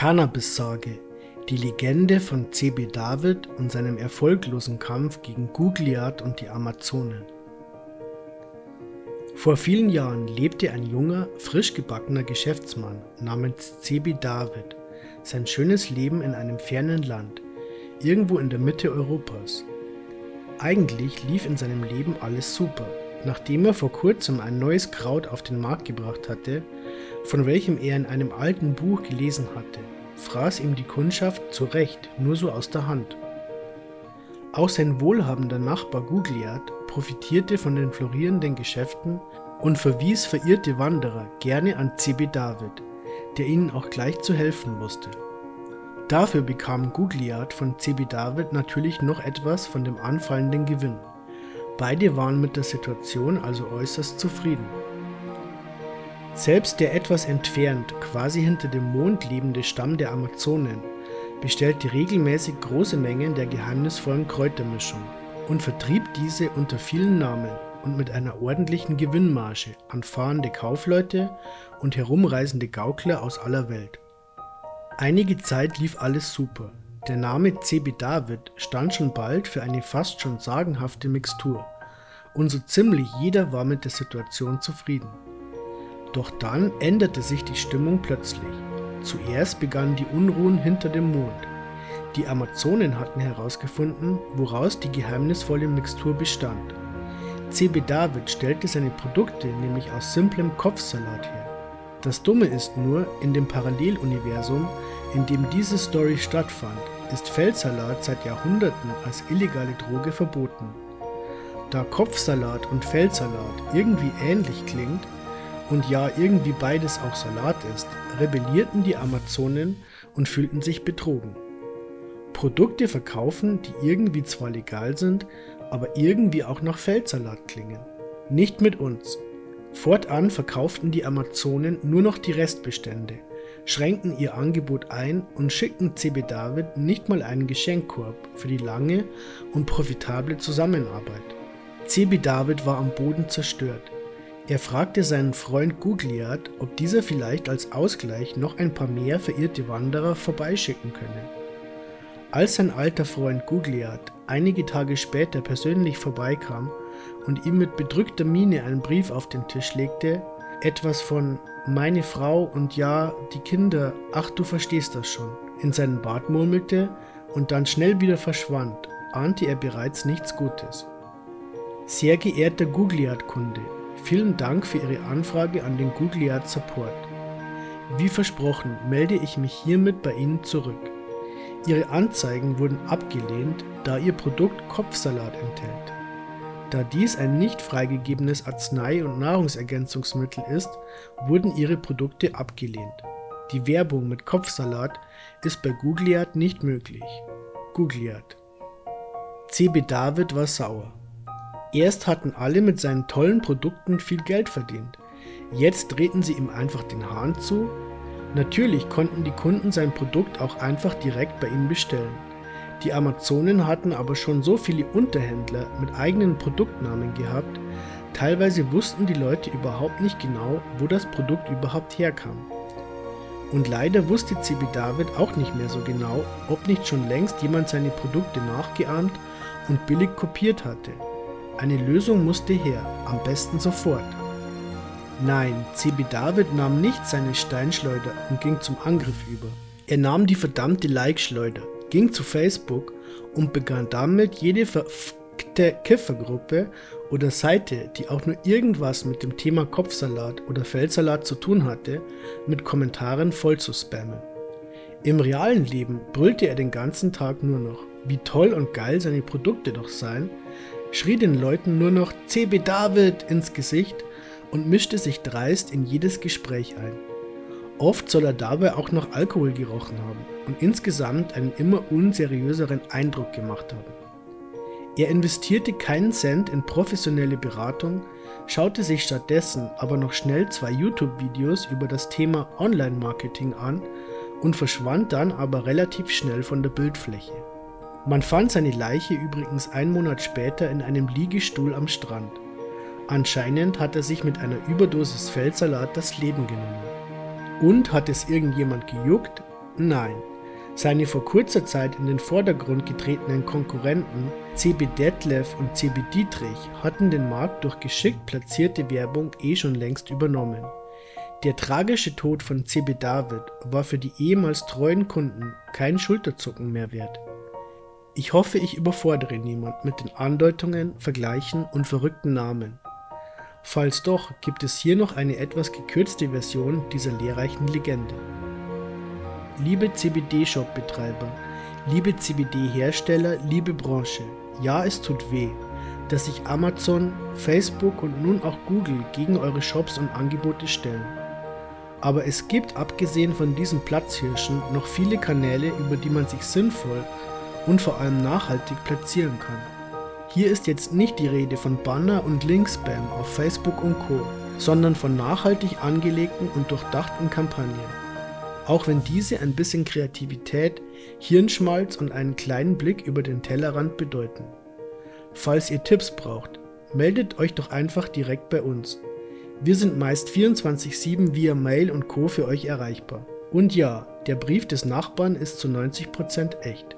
Cannabis-Sage, die Legende von C.B. David und seinem erfolglosen Kampf gegen Gugliat und die Amazonen. Vor vielen Jahren lebte ein junger, frisch gebackener Geschäftsmann namens C.B. David sein schönes Leben in einem fernen Land, irgendwo in der Mitte Europas. Eigentlich lief in seinem Leben alles super, nachdem er vor kurzem ein neues Kraut auf den Markt gebracht hatte, von welchem er in einem alten Buch gelesen hatte, fraß ihm die Kundschaft zu Recht nur so aus der Hand. Auch sein wohlhabender Nachbar Gugliat profitierte von den florierenden Geschäften und verwies verirrte Wanderer gerne an C.B. David, der ihnen auch gleich zu helfen wusste. Dafür bekam Gugliat von C.B. David natürlich noch etwas von dem anfallenden Gewinn. Beide waren mit der Situation also äußerst zufrieden. Selbst der etwas entfernt, quasi hinter dem Mond lebende Stamm der Amazonen bestellte regelmäßig große Mengen der geheimnisvollen Kräutermischung und vertrieb diese unter vielen Namen und mit einer ordentlichen Gewinnmarge an fahrende Kaufleute und herumreisende Gaukler aus aller Welt. Einige Zeit lief alles super. Der Name CB David stand schon bald für eine fast schon sagenhafte Mixtur und so ziemlich jeder war mit der Situation zufrieden. Doch dann änderte sich die Stimmung plötzlich. Zuerst begannen die Unruhen hinter dem Mond. Die Amazonen hatten herausgefunden, woraus die geheimnisvolle Mixtur bestand. CB David stellte seine Produkte nämlich aus simplem Kopfsalat her. Das Dumme ist nur, in dem Paralleluniversum, in dem diese Story stattfand, ist Feldsalat seit Jahrhunderten als illegale Droge verboten. Da Kopfsalat und Feldsalat irgendwie ähnlich klingt und ja irgendwie beides auch Salat ist, rebellierten die Amazonen und fühlten sich betrogen. Produkte verkaufen, die irgendwie zwar legal sind, aber irgendwie auch nach Feldsalat klingen. Nicht mit uns. Fortan verkauften die Amazonen nur noch die Restbestände, schränkten ihr Angebot ein und schickten CB David nicht mal einen Geschenkkorb für die lange und profitable Zusammenarbeit. CB David war am Boden zerstört. Er fragte seinen Freund Gugliat, ob dieser vielleicht als Ausgleich noch ein paar mehr verirrte Wanderer vorbeischicken könne. Als sein alter Freund Gugliat einige Tage später persönlich vorbeikam und ihm mit bedrückter Miene einen Brief auf den Tisch legte, etwas von meine Frau und ja, die Kinder, ach du verstehst das schon, in seinen Bart murmelte und dann schnell wieder verschwand, ahnte er bereits nichts Gutes. Sehr geehrter Gugliat-Kunde, vielen Dank für Ihre Anfrage an den Gugliat Support. Wie versprochen melde ich mich hiermit bei Ihnen zurück. Ihre Anzeigen wurden abgelehnt, da Ihr Produkt Kopfsalat enthält. Da dies ein nicht freigegebenes Arznei- und Nahrungsergänzungsmittel ist, wurden Ihre Produkte abgelehnt. Die Werbung mit Kopfsalat ist bei Googliat nicht möglich. Googliat. CB David war sauer. Erst hatten alle mit seinen tollen Produkten viel Geld verdient. Jetzt drehten sie ihm einfach den Hahn zu Natürlich konnten die Kunden sein Produkt auch einfach direkt bei ihm bestellen. Die Amazonen hatten aber schon so viele Unterhändler mit eigenen Produktnamen gehabt, teilweise wussten die Leute überhaupt nicht genau, wo das Produkt überhaupt herkam. Und leider wusste CB David auch nicht mehr so genau, ob nicht schon längst jemand seine Produkte nachgeahmt und billig kopiert hatte. Eine Lösung musste her, am besten sofort. Nein, CB David nahm nicht seine Steinschleuder und ging zum Angriff über. Er nahm die verdammte Like-Schleuder, ging zu Facebook und begann damit jede verfickte Kiffergruppe oder Seite, die auch nur irgendwas mit dem Thema Kopfsalat oder Feldsalat zu tun hatte, mit Kommentaren voll zu spammen. Im realen Leben brüllte er den ganzen Tag nur noch, wie toll und geil seine Produkte doch seien, schrie den Leuten nur noch CB David ins Gesicht und mischte sich dreist in jedes Gespräch ein. Oft soll er dabei auch noch Alkohol gerochen haben und insgesamt einen immer unseriöseren Eindruck gemacht haben. Er investierte keinen Cent in professionelle Beratung, schaute sich stattdessen aber noch schnell zwei YouTube-Videos über das Thema Online-Marketing an und verschwand dann aber relativ schnell von der Bildfläche. Man fand seine Leiche übrigens einen Monat später in einem Liegestuhl am Strand. Anscheinend hat er sich mit einer Überdosis Feldsalat das Leben genommen. Und hat es irgendjemand gejuckt? Nein, seine vor kurzer Zeit in den Vordergrund getretenen Konkurrenten CB Detlef und CB Dietrich hatten den Markt durch geschickt platzierte Werbung eh schon längst übernommen. Der tragische Tod von CB David war für die ehemals treuen Kunden kein Schulterzucken mehr wert. Ich hoffe, ich überfordere niemand mit den Andeutungen, Vergleichen und verrückten Namen. Falls doch, gibt es hier noch eine etwas gekürzte Version dieser lehrreichen Legende. Liebe CBD-Shop-Betreiber, liebe CBD-Hersteller, liebe Branche, ja, es tut weh, dass sich Amazon, Facebook und nun auch Google gegen eure Shops und Angebote stellen. Aber es gibt abgesehen von diesen Platzhirschen noch viele Kanäle, über die man sich sinnvoll und vor allem nachhaltig platzieren kann. Hier ist jetzt nicht die Rede von Banner und Linkspam auf Facebook und Co, sondern von nachhaltig angelegten und durchdachten Kampagnen. Auch wenn diese ein bisschen Kreativität, Hirnschmalz und einen kleinen Blick über den Tellerrand bedeuten. Falls ihr Tipps braucht, meldet euch doch einfach direkt bei uns. Wir sind meist 24/7 via Mail und Co für euch erreichbar. Und ja, der Brief des Nachbarn ist zu 90% echt.